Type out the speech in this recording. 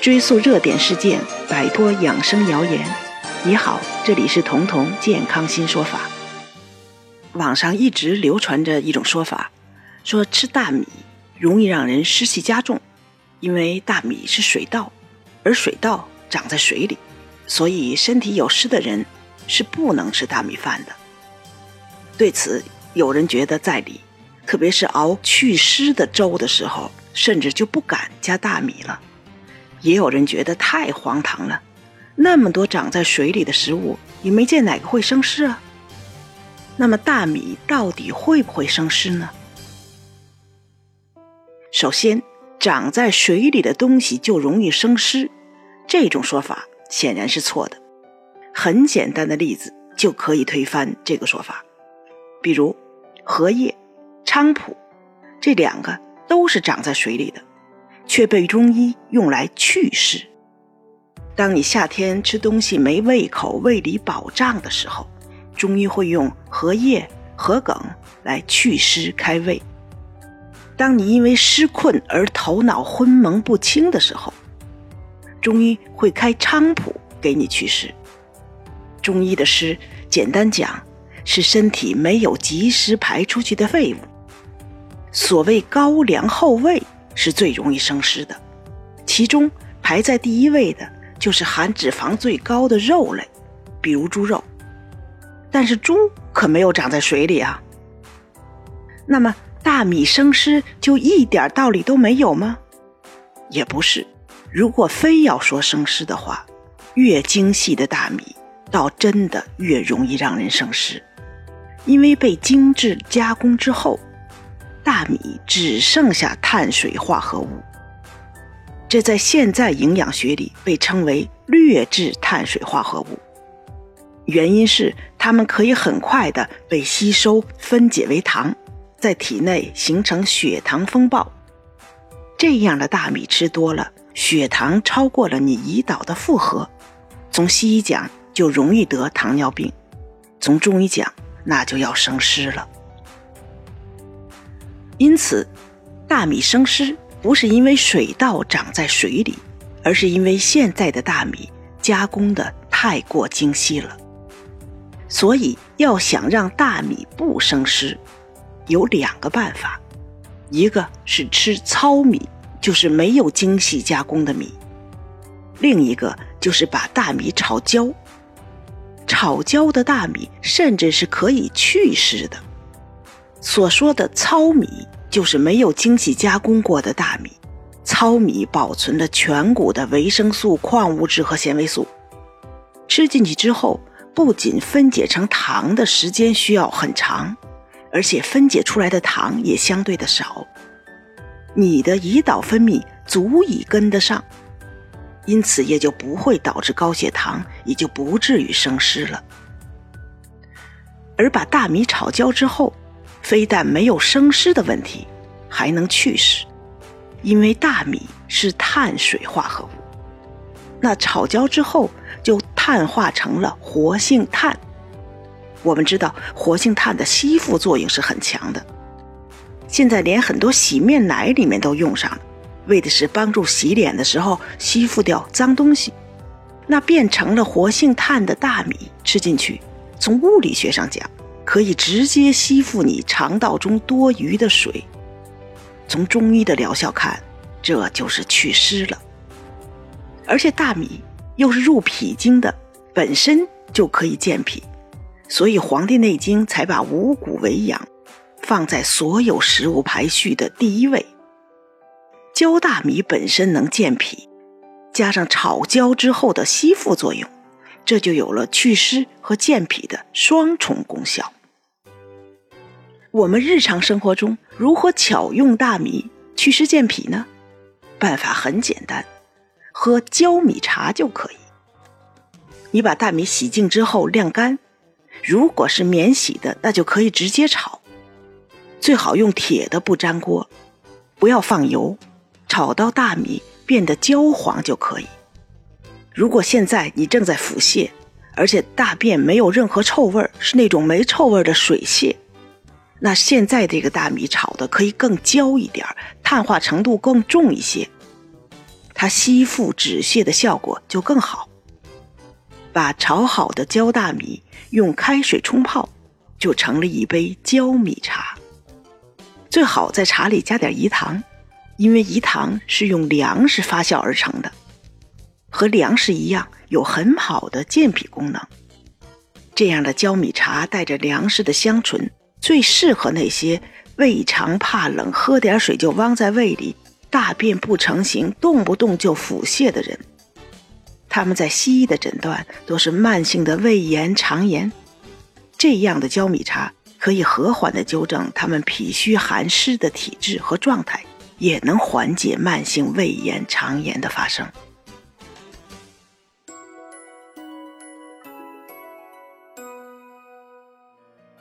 追溯热点事件，摆脱养生谣言。你好，这里是彤彤健康新说法。网上一直流传着一种说法，说吃大米容易让人湿气加重，因为大米是水稻，而水稻长在水里，所以身体有湿的人是不能吃大米饭的。对此，有人觉得在理，特别是熬祛湿的粥的时候，甚至就不敢加大米了。也有人觉得太荒唐了，那么多长在水里的食物，也没见哪个会生湿啊。那么大米到底会不会生湿呢？首先，长在水里的东西就容易生湿，这种说法显然是错的。很简单的例子就可以推翻这个说法，比如荷叶、菖蒲，这两个都是长在水里的。却被中医用来祛湿。当你夏天吃东西没胃口、胃里饱胀的时候，中医会用荷叶、荷梗来祛湿开胃。当你因为湿困而头脑昏蒙不清的时候，中医会开菖蒲给你祛湿。中医的湿，简单讲，是身体没有及时排出去的废物。所谓高粱厚味。是最容易生湿的，其中排在第一位的就是含脂肪最高的肉类，比如猪肉。但是猪可没有长在水里啊。那么大米生湿就一点道理都没有吗？也不是。如果非要说生湿的话，越精细的大米倒真的越容易让人生湿，因为被精致加工之后。大米只剩下碳水化合物，这在现在营养学里被称为劣质碳水化合物。原因是它们可以很快的被吸收分解为糖，在体内形成血糖风暴。这样的大米吃多了，血糖超过了你胰岛的负荷，从西医讲就容易得糖尿病，从中医讲那就要生湿了。因此，大米生湿不是因为水稻长在水里，而是因为现在的大米加工的太过精细了。所以，要想让大米不生湿，有两个办法：一个是吃糙米，就是没有精细加工的米；另一个就是把大米炒焦。炒焦的大米甚至是可以去湿的。所说的糙米就是没有精细加工过的大米，糙米保存了全谷的维生素、矿物质和纤维素，吃进去之后，不仅分解成糖的时间需要很长，而且分解出来的糖也相对的少，你的胰岛分泌足以跟得上，因此也就不会导致高血糖，也就不至于生湿了。而把大米炒焦之后。非但没有生湿的问题，还能去湿，因为大米是碳水化合物。那炒焦之后就碳化成了活性炭。我们知道活性炭的吸附作用是很强的，现在连很多洗面奶里面都用上了，为的是帮助洗脸的时候吸附掉脏东西。那变成了活性炭的大米吃进去，从物理学上讲。可以直接吸附你肠道中多余的水。从中医的疗效看，这就是祛湿了。而且大米又是入脾经的，本身就可以健脾，所以《黄帝内经》才把五谷为养放在所有食物排序的第一位。焦大米本身能健脾，加上炒焦之后的吸附作用，这就有了祛湿和健脾的双重功效。我们日常生活中如何巧用大米祛湿健脾呢？办法很简单，喝焦米茶就可以。你把大米洗净之后晾干，如果是免洗的，那就可以直接炒。最好用铁的不粘锅，不要放油，炒到大米变得焦黄就可以。如果现在你正在腹泻，而且大便没有任何臭味是那种没臭味的水泻。那现在这个大米炒的可以更焦一点，碳化程度更重一些。它吸附止泻的效果就更好。把炒好的焦大米用开水冲泡，就成了一杯焦米茶。最好在茶里加点饴糖，因为饴糖是用粮食发酵而成的，和粮食一样有很好的健脾功能。这样的焦米茶带着粮食的香醇，最适合那些胃肠怕冷、喝点水就汪在胃里、大便不成形、动不动就腹泻的人。他们在西医的诊断都是慢性的胃炎、肠炎，这样的焦米茶可以和缓的纠正他们脾虚寒湿的体质和状态，也能缓解慢性胃炎、肠炎的发生。